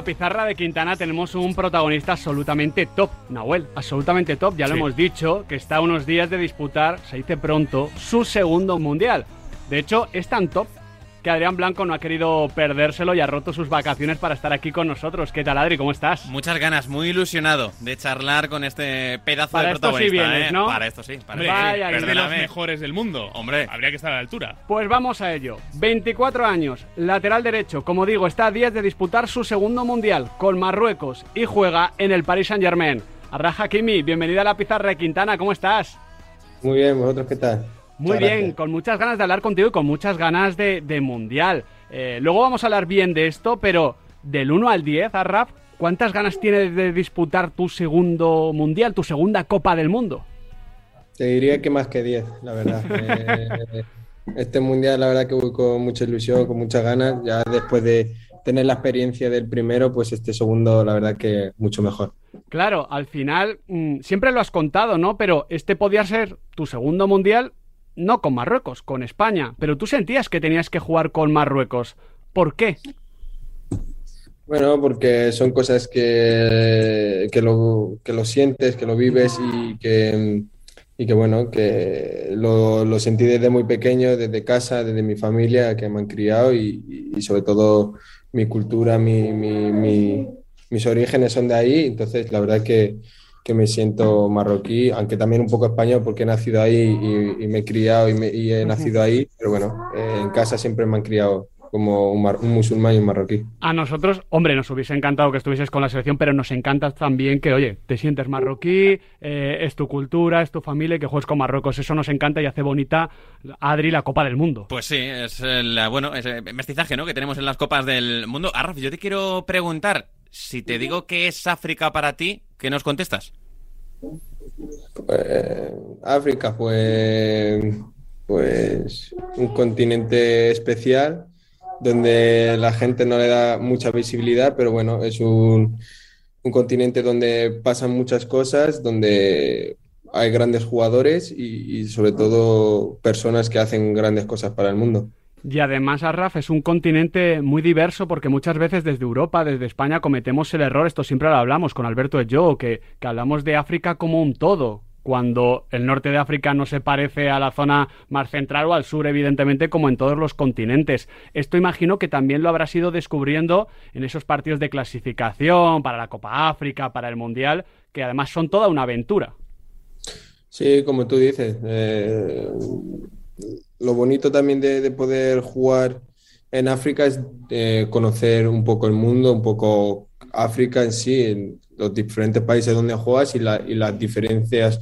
la pizarra de Quintana tenemos un protagonista absolutamente top, Nahuel, absolutamente top. Ya lo hemos dicho, que está a unos días de disputar, se dice pronto, su segundo mundial. De hecho, es tan top que Adrián Blanco no ha querido perdérselo y ha roto sus vacaciones para estar aquí con nosotros. ¿Qué tal, Adri? ¿Cómo estás? Muchas ganas, muy ilusionado de charlar con este pedazo Para de esto sí protagonista. vienes, ¿eh? ¿no? Para esto sí, para Hombre, esto sí. Vaya, es de los mejores del mundo. Hombre. Habría que estar a la altura. Pues vamos a ello. 24 años, lateral derecho, como digo, está a días de disputar su segundo mundial con Marruecos y juega en el Paris Saint Germain. Arraja Kimi, bienvenida a la pizarra de Quintana, ¿cómo estás? Muy bien, ¿vosotros qué tal? Muy Muchas bien, gracias. con muchas ganas de hablar contigo y con muchas ganas de, de mundial. Eh, luego vamos a hablar bien de esto, pero del 1 al 10, Arraf, ¿cuántas ganas tienes de disputar tu segundo mundial, tu segunda Copa del Mundo? Te diría que más que 10, la verdad. Eh, este mundial, la verdad que voy con mucha ilusión, con muchas ganas. Ya después de tener la experiencia del primero, pues este segundo, la verdad que mucho mejor. Claro, al final mm, siempre lo has contado, ¿no? Pero este podía ser tu segundo mundial, no con Marruecos, con España. Pero tú sentías que tenías que jugar con Marruecos. ¿Por qué? Bueno, porque son cosas que, que lo, que sientes, que lo vives y que, y que bueno, que lo, lo sentí desde muy pequeño, desde casa, desde mi familia, que me han criado y, sobre todo mi cultura, mi- mis orígenes son de ahí, entonces la verdad que, que me siento marroquí, aunque también un poco español porque he nacido ahí y, y me he criado y, me- y he nacido ahí, pero bueno, eh, en casa siempre me han criado como un, mar- un musulmán y un marroquí. A nosotros, hombre, nos hubiese encantado que estuvieses con la selección, pero nos encanta también que, oye, te sientes marroquí, eh, es tu cultura, es tu familia y que juegues con Marruecos. Eso nos encanta y hace bonita, Adri, la Copa del Mundo. Pues sí, es el, bueno, ese mestizaje ¿no? que tenemos en las copas del mundo. Arraf, yo te quiero preguntar, si te digo que es África para ti, ¿qué nos contestas? Eh, África, pues, pues un continente especial donde la gente no le da mucha visibilidad, pero bueno, es un, un continente donde pasan muchas cosas, donde hay grandes jugadores y sobre todo personas que hacen grandes cosas para el mundo. Y además, Arraf, es un continente muy diverso porque muchas veces desde Europa, desde España, cometemos el error, esto siempre lo hablamos con Alberto Yo, que, que hablamos de África como un todo, cuando el norte de África no se parece a la zona más central o al sur, evidentemente, como en todos los continentes. Esto imagino que también lo habrás ido descubriendo en esos partidos de clasificación para la Copa África, para el Mundial, que además son toda una aventura. Sí, como tú dices, eh, lo bonito también de, de poder jugar en África es eh, conocer un poco el mundo, un poco África en sí, en los diferentes países donde juegas y, la- y las diferencias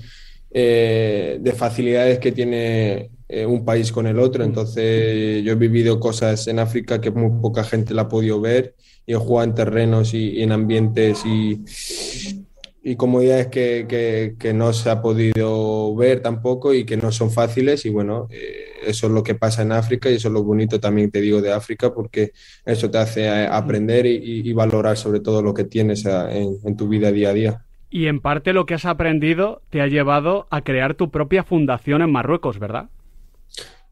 eh, de facilidades que tiene eh, un país con el otro. Entonces, yo he vivido cosas en África que muy poca gente la ha podido ver y he jugado en terrenos y, y en ambientes y, y comodidades que, que, que no se ha podido ver tampoco y que no son fáciles. Y bueno, eh, eso es lo que pasa en África y eso es lo bonito también, te digo, de África, porque eso te hace eh, aprender y, y- y valorar sobre todo lo que tienes a- en, en tu vida día a día. Y en parte lo que has aprendido te ha llevado a crear tu propia fundación en Marruecos, ¿verdad?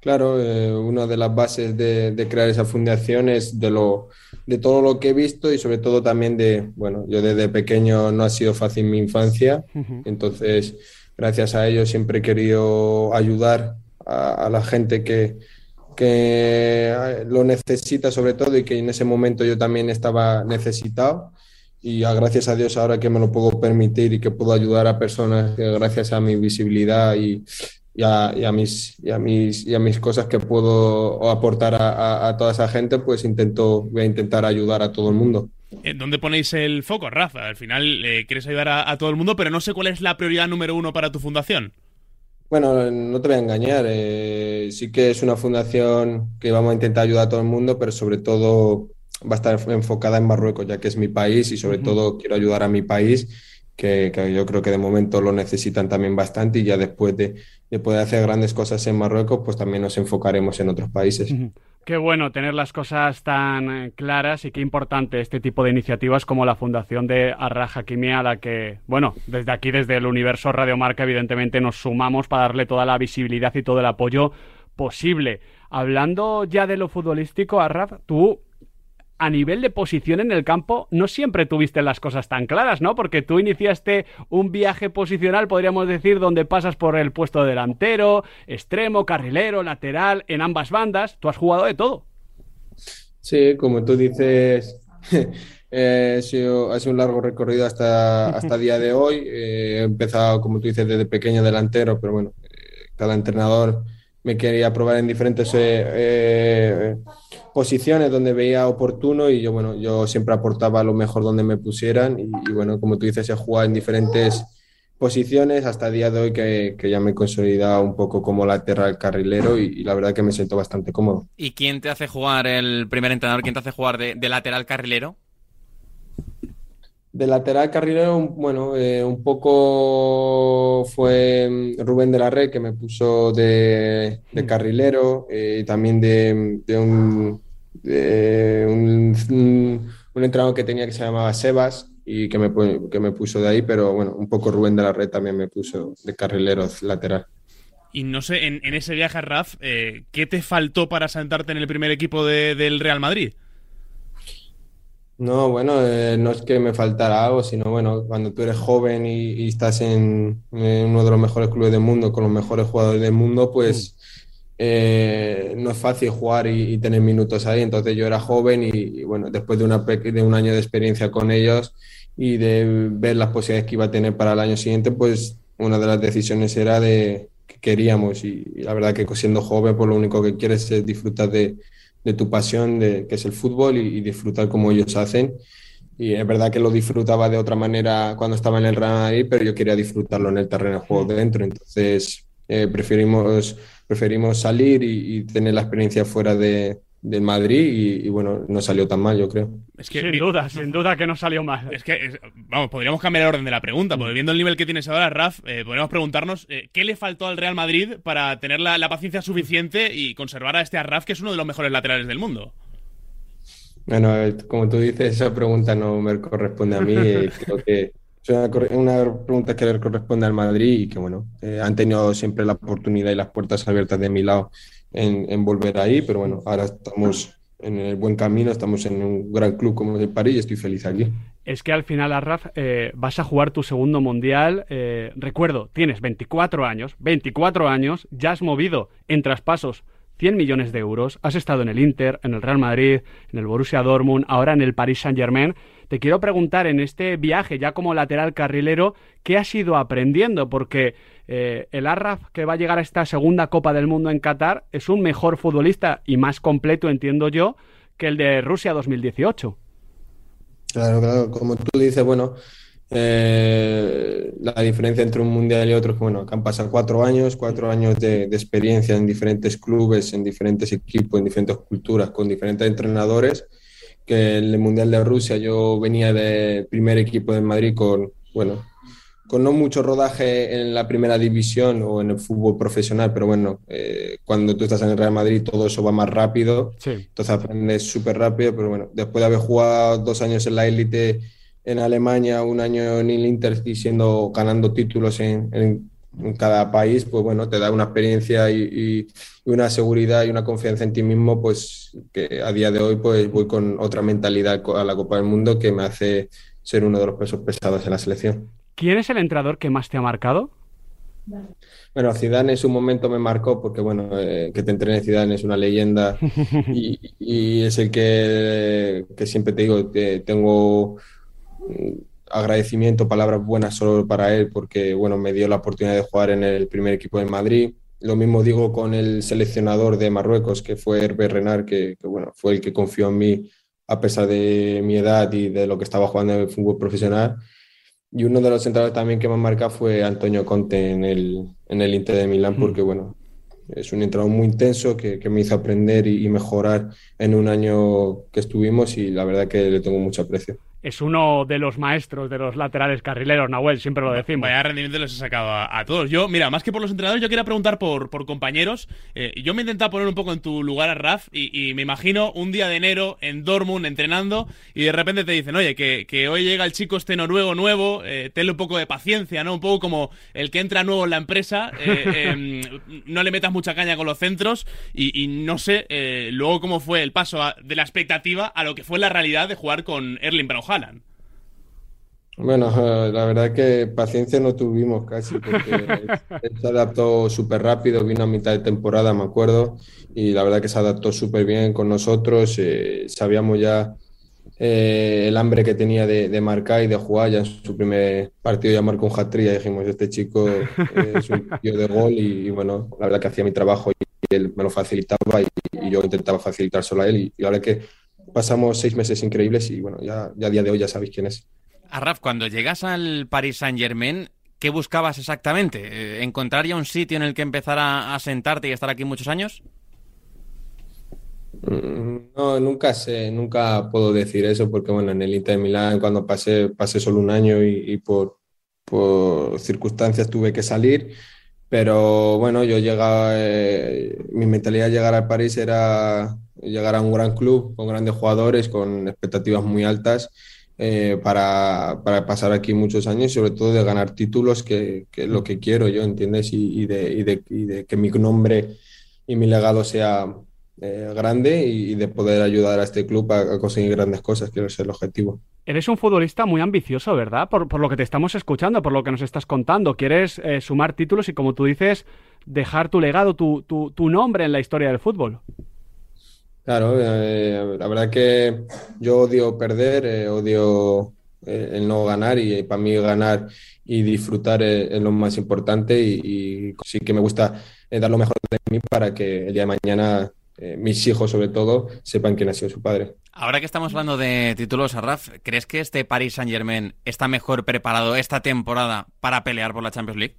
Claro, eh, una de las bases de, de crear esa fundación es de, lo, de todo lo que he visto y sobre todo también de, bueno, yo desde pequeño no ha sido fácil mi infancia, entonces gracias a ello siempre he querido ayudar a, a la gente que, que eh, lo necesita sobre todo y que en ese momento yo también estaba necesitado. Y a- gracias a Dios ahora que me lo puedo permitir y que puedo ayudar a personas eh, gracias a mi visibilidad y, y a, y a mis, y a mis, y a mis cosas que puedo aportar a, toda esa gente, pues intento, voy a intentar ayudar a todo el mundo. Eh, ¿Dónde ponéis el foco, Rafa? Al final eh, quieres ayudar a, a todo el mundo, pero no sé cuál es la prioridad número uno para tu fundación. Bueno, no te voy a engañar, eh, sí que es una fundación que vamos a intentar ayudar a todo el mundo, pero sobre todo va a estar enfocada en Marruecos, ya que es mi país y sobre todo quiero ayudar a mi país, que, yo creo que de momento lo necesitan también bastante y ya después de, de poder hacer grandes cosas en Marruecos, pues también nos enfocaremos en otros países. Qué bueno tener las cosas tan eh, claras y qué importante este tipo de iniciativas como la fundación de Arra Hakimi a la que, bueno, desde aquí, desde el universo Radiomarca, evidentemente nos sumamos para darle toda la visibilidad y todo el apoyo posible. Hablando ya de lo futbolístico, Arraf, tú a nivel de posición en el campo no siempre tuviste las cosas tan claras, ¿no? Porque tú iniciaste un viaje posicional, podríamos decir, donde pasas por el puesto de delantero, extremo, carrilero, lateral, en ambas bandas. Tú has jugado de todo. Sí, como tú dices, eh, ha, sido, un largo recorrido hasta, hasta día de hoy. Eh, he empezado, como tú dices, desde pequeño delantero, pero bueno, eh, cada entrenador me quería probar en diferentes posiciones donde veía oportuno y yo, bueno, yo siempre aportaba lo mejor donde me pusieran y, bueno, como tú dices, he jugado en diferentes posiciones hasta el día de hoy que, ya me he consolidado un poco como lateral carrilero y, la verdad que me siento bastante cómodo. ¿Y quién te hace jugar el primer entrenador? ¿Quién te hace jugar de, lateral carrilero? De lateral carrilero, bueno, eh, un poco fue Rubén de la Red que me puso de, carrilero eh, y también de, un, un, entrenador que tenía que se llamaba Sebas y que me, que me puso de ahí, pero bueno, un poco Rubén de la Red también me puso de carrilero lateral. Y no sé, en, ese viaje, Raf, eh, ¿qué te faltó para sentarte en el primer equipo del Real Madrid? No, bueno, eh, no es que me faltara algo, sino bueno, cuando tú eres joven y, estás en, uno de los mejores clubes del mundo, con los mejores jugadores del mundo, pues mm. Eh, no es fácil jugar y, tener minutos ahí. Entonces yo era joven y, bueno, después de, una, de un año de experiencia con ellos y de ver las posibilidades que iba a tener para el año siguiente, pues una de las decisiones era de que queríamos y, la verdad que siendo joven, pues lo único que quieres es disfrutar de, de tu pasión, de, que es el fútbol y, disfrutar como ellos hacen. Y es verdad que lo disfrutaba de otra manera cuando estaba en el Real Madrid, pero yo quería disfrutarlo en el terreno de juego dentro. Entonces eh, preferimos preferimos salir y, tener la experiencia fuera de, Madrid y, bueno, no salió tan mal, yo creo. Es que, sin duda, sin duda que no salió mal. Es que, vamos, podríamos cambiar el orden de la pregunta, porque viendo el nivel que tienes ahora, Raf, eh, podríamos preguntarnos eh, qué le faltó al Real Madrid para tener la, paciencia suficiente y conservar a este Raf, que es uno de los mejores laterales del mundo. Bueno, eh, como tú dices, esa pregunta no me corresponde a mí. creo que es una, pregunta que le corresponde al Madrid y que, bueno, eh, han tenido siempre la oportunidad y las puertas abiertas de mi lado en, volver ahí, pero bueno, ahora estamos en el buen camino, estamos en un gran club como el París y estoy feliz aquí. Es que al final, Arraf, eh, vas a jugar tu segundo mundial. Eh, recuerdo, tienes 24 años, 24 años, ya has movido en traspasos 100 millones de euros, has estado en el Inter, en el Real Madrid, en el Borussia Dortmund, ahora en el Paris Saint-Germain. Te quiero preguntar en este viaje ya como lateral carrilero, ¿qué has ido aprendiendo? Porque eh, el Arraf que va a llegar a esta segunda Copa del Mundo en Qatar es un mejor futbolista y más completo, entiendo yo, que el de Rusia 2018. Claro, claro, como tú dices, bueno, eh, la diferencia entre un mundial y otro es que, bueno, han pasado cuatro años, cuatro años de, de, experiencia en diferentes clubes, en diferentes equipos, en diferentes culturas, con diferentes entrenadores que el Mundial de Rusia yo venía de primer equipo de Madrid con, bueno, con no mucho rodaje en la primera división o en el fútbol profesional, pero bueno, eh, cuando tú estás en el Real Madrid todo eso va más rápido, entonces aprendes súper rápido, pero bueno, después de haber jugado dos años en la élite en Alemania, un año en el Inter y siendo, ganando títulos en, en en cada país, pues bueno, te da una experiencia y, una seguridad y una confianza en ti mismo, pues que a día de hoy pues voy con otra mentalidad a la Copa del Mundo que me hace ser uno de los pesos pesados en la selección. ¿Quién es el entrenador que más te ha marcado? Bueno, Zidane en su momento me marcó porque, bueno, eh, que te entrene Zidane es una leyenda y, es el que, que siempre te digo, tengo agradecimiento, palabras buenas solo para él porque bueno, me dio la oportunidad de jugar en el primer equipo de Madrid. Lo mismo digo con el seleccionador de Marruecos, que fue Hervé Renard, que, bueno, fue el que confió en mí a pesar de mi edad y de lo que estaba jugando en el fútbol profesional. Y uno de los centrales también que me marca fue Antonio Conte en el, en el Inter de Milán, porque bueno, es un entrenador muy intenso que, que me hizo aprender y, y, mejorar en un año que estuvimos y la verdad que le tengo mucho aprecio es uno de los maestros de los laterales carrileros, Nahuel, siempre lo decimos. Vaya rendimiento les he sacado a, todos. Yo, mira, más que por los entrenadores, yo quería preguntar por, por compañeros. Eh, yo me he intentado poner un poco en tu lugar a Raf y, me imagino un día de enero en Dortmund entrenando y de repente te dicen, oye, que, hoy llega el chico este noruego nuevo, eh, tenle un poco de paciencia, ¿no? Un poco como el que entra nuevo en la empresa, eh, em, no le metas mucha caña con los centros y, no sé luego cómo fue el paso de la expectativa a lo que fue la realidad de jugar con Erling Bueno, la verdad que paciencia no tuvimos casi, porque se adaptó súper rápido, vino a mitad de temporada, me acuerdo, y la verdad que se adaptó súper bien con nosotros. Eh, sabíamos ya eh, el hambre que tenía de, marcar y de jugar. Ya en su primer partido ya marcó un hat y dijimos, este chico es un tío de gol y, bueno, la verdad que hacía mi trabajo y él me lo facilitaba y, yo intentaba facilitar solo a él y, y la verdad que pasamos seis meses increíbles y bueno, ya, ya a día de hoy ya sabéis quién es. Arraf, cuando llegas al Paris Saint Germain, ¿qué buscabas exactamente? Eh, ¿Encontrar ya un sitio en el que empezar a, sentarte y estar aquí muchos años? Mm, no, nunca sé, nunca puedo decir eso porque bueno, en el Inter de Milán cuando pasé, pasé solo un año y, por, por, circunstancias tuve que salir, pero bueno, yo llegaba, eh, mi mentalidad de llegar al París era llegar a un gran club con grandes jugadores, con expectativas muy altas eh, para, para, pasar aquí muchos años sobre todo de ganar títulos, que, que es lo que quiero yo, ¿entiendes? Y, de, y, de, y, de, que mi nombre y mi legado sea eh, grande y, de poder ayudar a este club a, conseguir grandes cosas, quiero ser el objetivo. Eres un futbolista muy ambicioso, ¿verdad? Por, por, lo que te estamos escuchando, por lo que nos estás contando. Quieres eh, sumar títulos y, como tú dices, dejar tu legado, tu, tu, tu nombre en la historia del fútbol. Claro, eh, la verdad que yo odio perder, eh, odio eh, el no ganar y para mí ganar y disfrutar es, lo más importante y, sí que me gusta dar lo mejor de mí para que el día de mañana mis hijos sobre todo sepan quién ha sido su padre. Ahora que estamos hablando de títulos, Arraf, ¿crees que este Paris Saint Germain está mejor preparado esta temporada para pelear por la Champions League?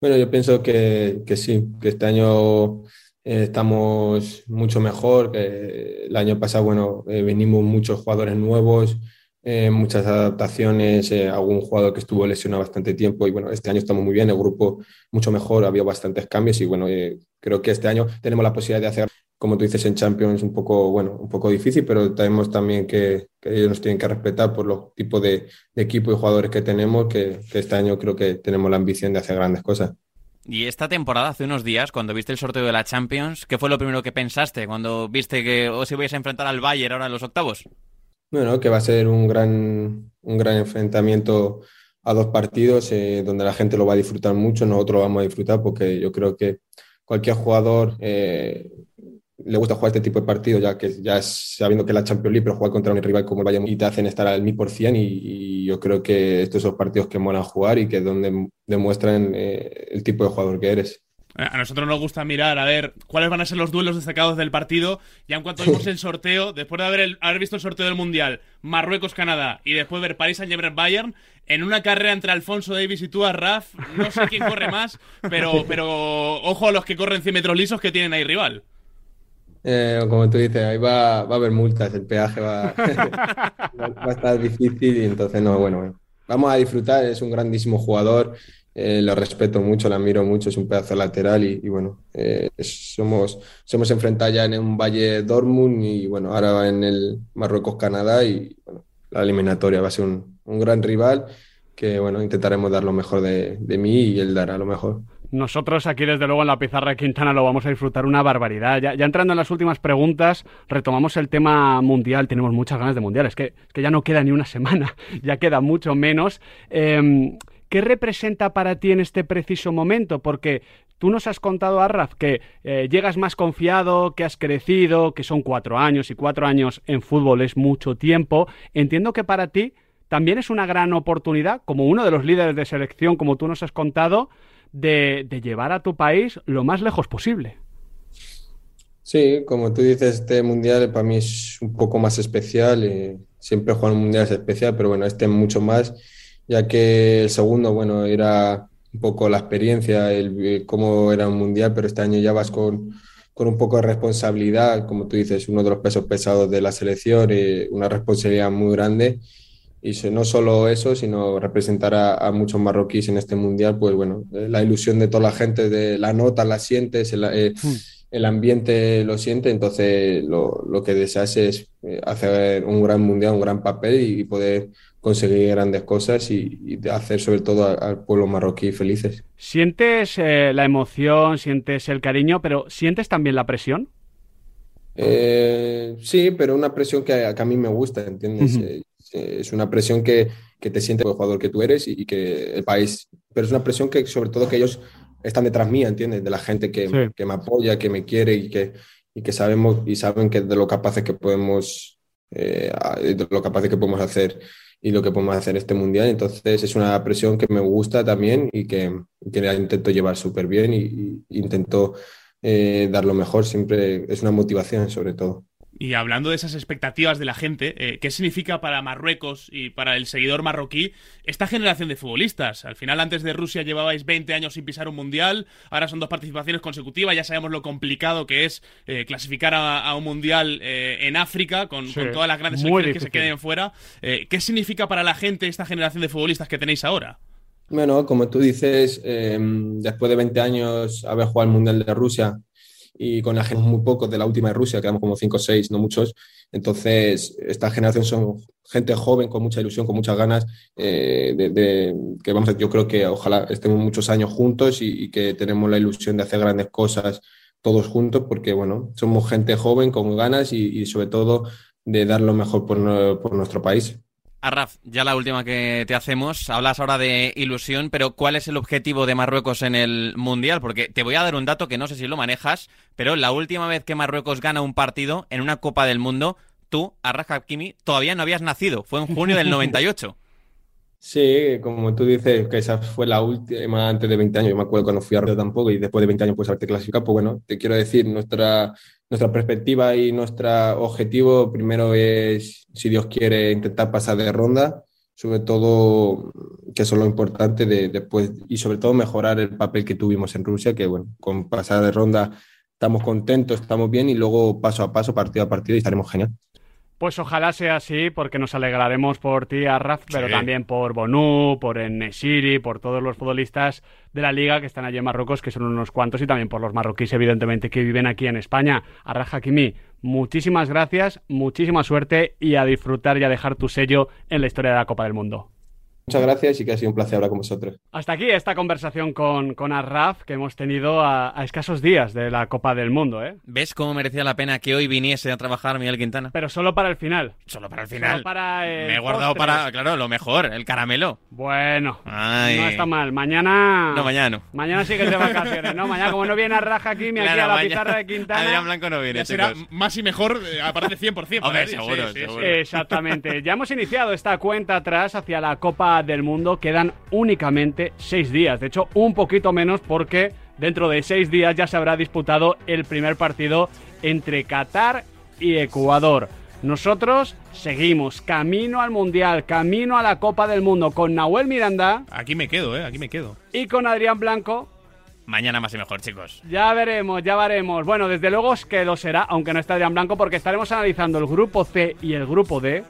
Bueno, yo pienso que, que sí, que este año eh, estamos mucho mejor. el año pasado, bueno, eh, venimos muchos jugadores nuevos, eh, muchas adaptaciones, algún jugador que estuvo lesionado bastante tiempo y bueno, este año estamos muy bien, el grupo mucho mejor, había bastantes cambios y bueno, creo que este año tenemos la posibilidad de hacer, como tú dices, en Champions un poco, bueno, un poco difícil, pero tenemos también que, ellos nos tienen que respetar por los tipos de, equipo y jugadores que tenemos, que este año creo que tenemos la ambición de hacer grandes cosas. Y esta temporada, hace unos días, cuando viste el sorteo de la Champions, ¿qué fue lo primero que pensaste cuando viste que os ibais a enfrentar al Bayern ahora en los octavos? Bueno, que va a ser un gran, un gran enfrentamiento a dos partidos eh, donde la gente lo va a disfrutar mucho, nosotros lo vamos a disfrutar porque yo creo que cualquier jugador eh, le gusta jugar este tipo de partidos, ya que ya sabiendo que la Champions League, pero jugar contra un rival como el Bayern y te hacen estar al 1000% y, y yo creo que estos son partidos que molan jugar y que donde demuestran eh, el tipo de jugador que eres. A nosotros nos gusta mirar a ver cuáles van a ser los duelos destacados del partido. Ya en cuanto vimos el sorteo, después de haber, haber visto el sorteo del Mundial, Marruecos-Canadá y después ver París Saint-Germain-Bayern, en una carrera entre Alfonso Davis y tú, Raf, no sé quién corre más, pero, pero ojo a los que corren 100 metros lisos que tienen ahí rival. Eh, como tú dices, ahí va, va, a haber multas, el peaje va, va a estar difícil y entonces no, bueno, vamos a disfrutar, es un grandísimo jugador, eh, lo respeto mucho, lo admiro mucho, es un pedazo lateral y, bueno, eh, somos, somos enfrentados ya en un Valle Dortmund y bueno, ahora en el Marruecos-Canadá y bueno, la eliminatoria va a ser un, un, gran rival que bueno, intentaremos dar lo mejor de, de mí y él dará lo mejor. Nosotros aquí, desde luego, en la pizarra Quintana lo vamos a disfrutar una barbaridad. Ya, entrando en las últimas preguntas, retomamos el tema mundial. Tenemos muchas ganas de mundial. Es que, que ya no queda ni una semana, ya queda mucho menos. Em, ¿Qué representa para ti en este preciso momento? Porque tú nos has contado, Arraf, que eh, llegas más confiado, que has crecido, que son cuatro años y cuatro años en fútbol es mucho tiempo. Entiendo que para ti también es una gran oportunidad, como uno de los líderes de selección, como tú nos has contado, de, llevar a tu país lo más lejos posible. Sí, como tú dices, este mundial para mí es un poco más especial. Eh, siempre jugar un mundial es especial, pero bueno, este mucho más, ya que el segundo, bueno, era un poco la experiencia, el, cómo era un mundial, pero este año ya vas con, con un poco de responsabilidad, como tú dices, uno de los pesos pesados de la selección, y una responsabilidad muy grande y no solo eso, sino representar a, muchos marroquíes en este mundial, pues bueno, eh, la ilusión de toda la gente, de la nota la sientes, el, eh, hmm. el ambiente lo siente, entonces lo, lo, que deseas es eh, hacer un gran mundial, un gran papel y, poder conseguir grandes cosas y, hacer sobre todo al pueblo marroquí felices. ¿Sientes la emoción, sientes el cariño, pero sientes también la presión? sí, pero una presión que a, mí me gusta, ¿entiendes? Es una presión que, que te siente el jugador que tú eres y, que el país, pero es una presión que sobre todo que ellos están detrás mía, ¿entiendes? De la gente que, que me apoya, que me quiere y que, y que sabemos y saben que de lo capaces que podemos, eh, de lo capaces que podemos hacer y lo que podemos hacer en este mundial. Entonces es una presión que me gusta también y que, que la intento llevar súper bien y, intento eh, dar lo mejor. Siempre es una motivación sobre todo. Y hablando de esas expectativas de la gente, eh, ¿qué significa para Marruecos y para el seguidor marroquí esta generación de futbolistas? Al final, antes de Rusia llevabais 20 años sin pisar un mundial, ahora son dos participaciones consecutivas, ya sabemos lo complicado que es eh, clasificar a, un mundial eh, en África con, todas las grandes selecciones que se queden fuera. ¿Qué significa para la gente esta generación de futbolistas que tenéis ahora? Bueno, como tú dices, después de 20 años haber jugado el Mundial de Rusia, y con la gente muy pocos de la última de Rusia, quedamos como 5 o 6, no muchos. Entonces, esta generación son gente joven, con mucha ilusión, con muchas ganas, eh, de, que vamos, yo creo que ojalá estemos muchos años juntos y, que tenemos la ilusión de hacer grandes cosas todos juntos, porque bueno, somos gente joven con ganas y, sobre todo de dar lo mejor por, por nuestro país. Arraf, ya la última que te hacemos. Hablas ahora de ilusión, pero ¿cuál es el objetivo de Marruecos en el Mundial? Porque te voy a dar un dato que no sé si lo manejas, pero la última vez que Marruecos gana un partido en una Copa del Mundo, tú, Arraf Hakimi, todavía no habías nacido. Fue en junio del 98. Sí, como tú dices, que esa fue la última antes de 20 años. Yo me acuerdo cuando fui a Río tampoco y después de 20 años pues haberte clasificado. Pues bueno, te quiero decir, nuestra, nuestra perspectiva y nuestro objetivo primero es, si Dios quiere, intentar pasar de ronda, sobre todo, que eso es lo importante, de, después y sobre todo mejorar el papel que tuvimos en Rusia, que bueno, con pasar de ronda estamos contentos, estamos bien y luego paso a paso, partido a partido y estaremos genial. Pues ojalá sea así, porque nos alegraremos por ti, Arraf, pero también por Bonú, por Enesiri, por todos los futbolistas de la liga que están allí en Marruecos, que son unos cuantos, y también por los marroquíes, evidentemente, que viven aquí en España. Arraf Hakimi, muchísimas gracias, muchísima suerte y a disfrutar y a dejar tu sello en la historia de la Copa del Mundo. Muchas gracias y que ha sido un placer hablar con vosotros. Hasta aquí esta conversación con, con Arraf que hemos tenido a, escasos días de la Copa del Mundo. ¿eh? ¿Ves cómo merecía la pena que hoy viniese a trabajar Miguel Quintana? Pero solo para el final. Solo para el final. para Me he guardado para, claro, lo mejor, el caramelo. Bueno, no está mal. Mañana. No, mañana no. Mañana sí que es de vacaciones, ¿no? Mañana, como no viene Arraf aquí, me aquí a la pizarra de Quintana. Adrián Blanco no viene. será más y mejor, eh, aparte 100%. Hombre, seguro, seguro. Exactamente. ya hemos iniciado esta cuenta atrás hacia la Copa del Mundo. que quedan únicamente seis días. De hecho, un poquito menos porque dentro de seis días ya se habrá disputado el primer partido entre Qatar y Ecuador. Nosotros seguimos camino al Mundial, camino a la Copa del Mundo con Nahuel Miranda. Aquí me quedo, ¿eh? Aquí me quedo. Y con Adrián Blanco. Mañana más y mejor, chicos. Ya veremos, ya veremos. Bueno, desde luego es que lo será, aunque no esté Adrián Blanco, porque estaremos analizando el grupo C y el grupo D.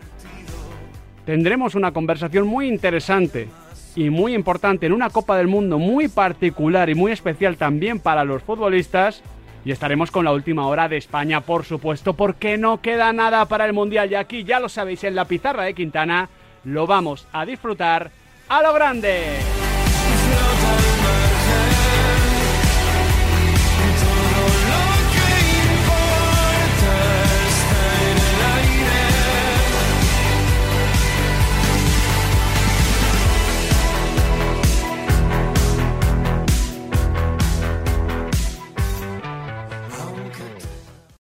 Tendremos una conversación muy interesante y muy importante en una Copa del Mundo muy particular y muy especial también para los futbolistas. Y estaremos con la última hora de España, por supuesto, porque no queda nada para el Mundial. Y aquí, ya lo sabéis, en la pizarra de Quintana, lo vamos a disfrutar a lo grande.